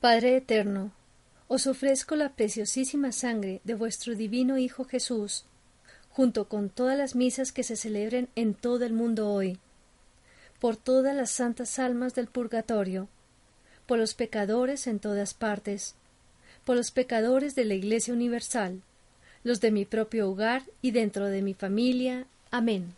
Padre eterno, os ofrezco la preciosísima sangre de vuestro divino Hijo Jesús, junto con todas las misas que se celebren en todo el mundo hoy, por todas las santas almas del purgatorio, por los pecadores en todas partes, por los pecadores de la Iglesia Universal, los de mi propio hogar y dentro de mi familia. Amén.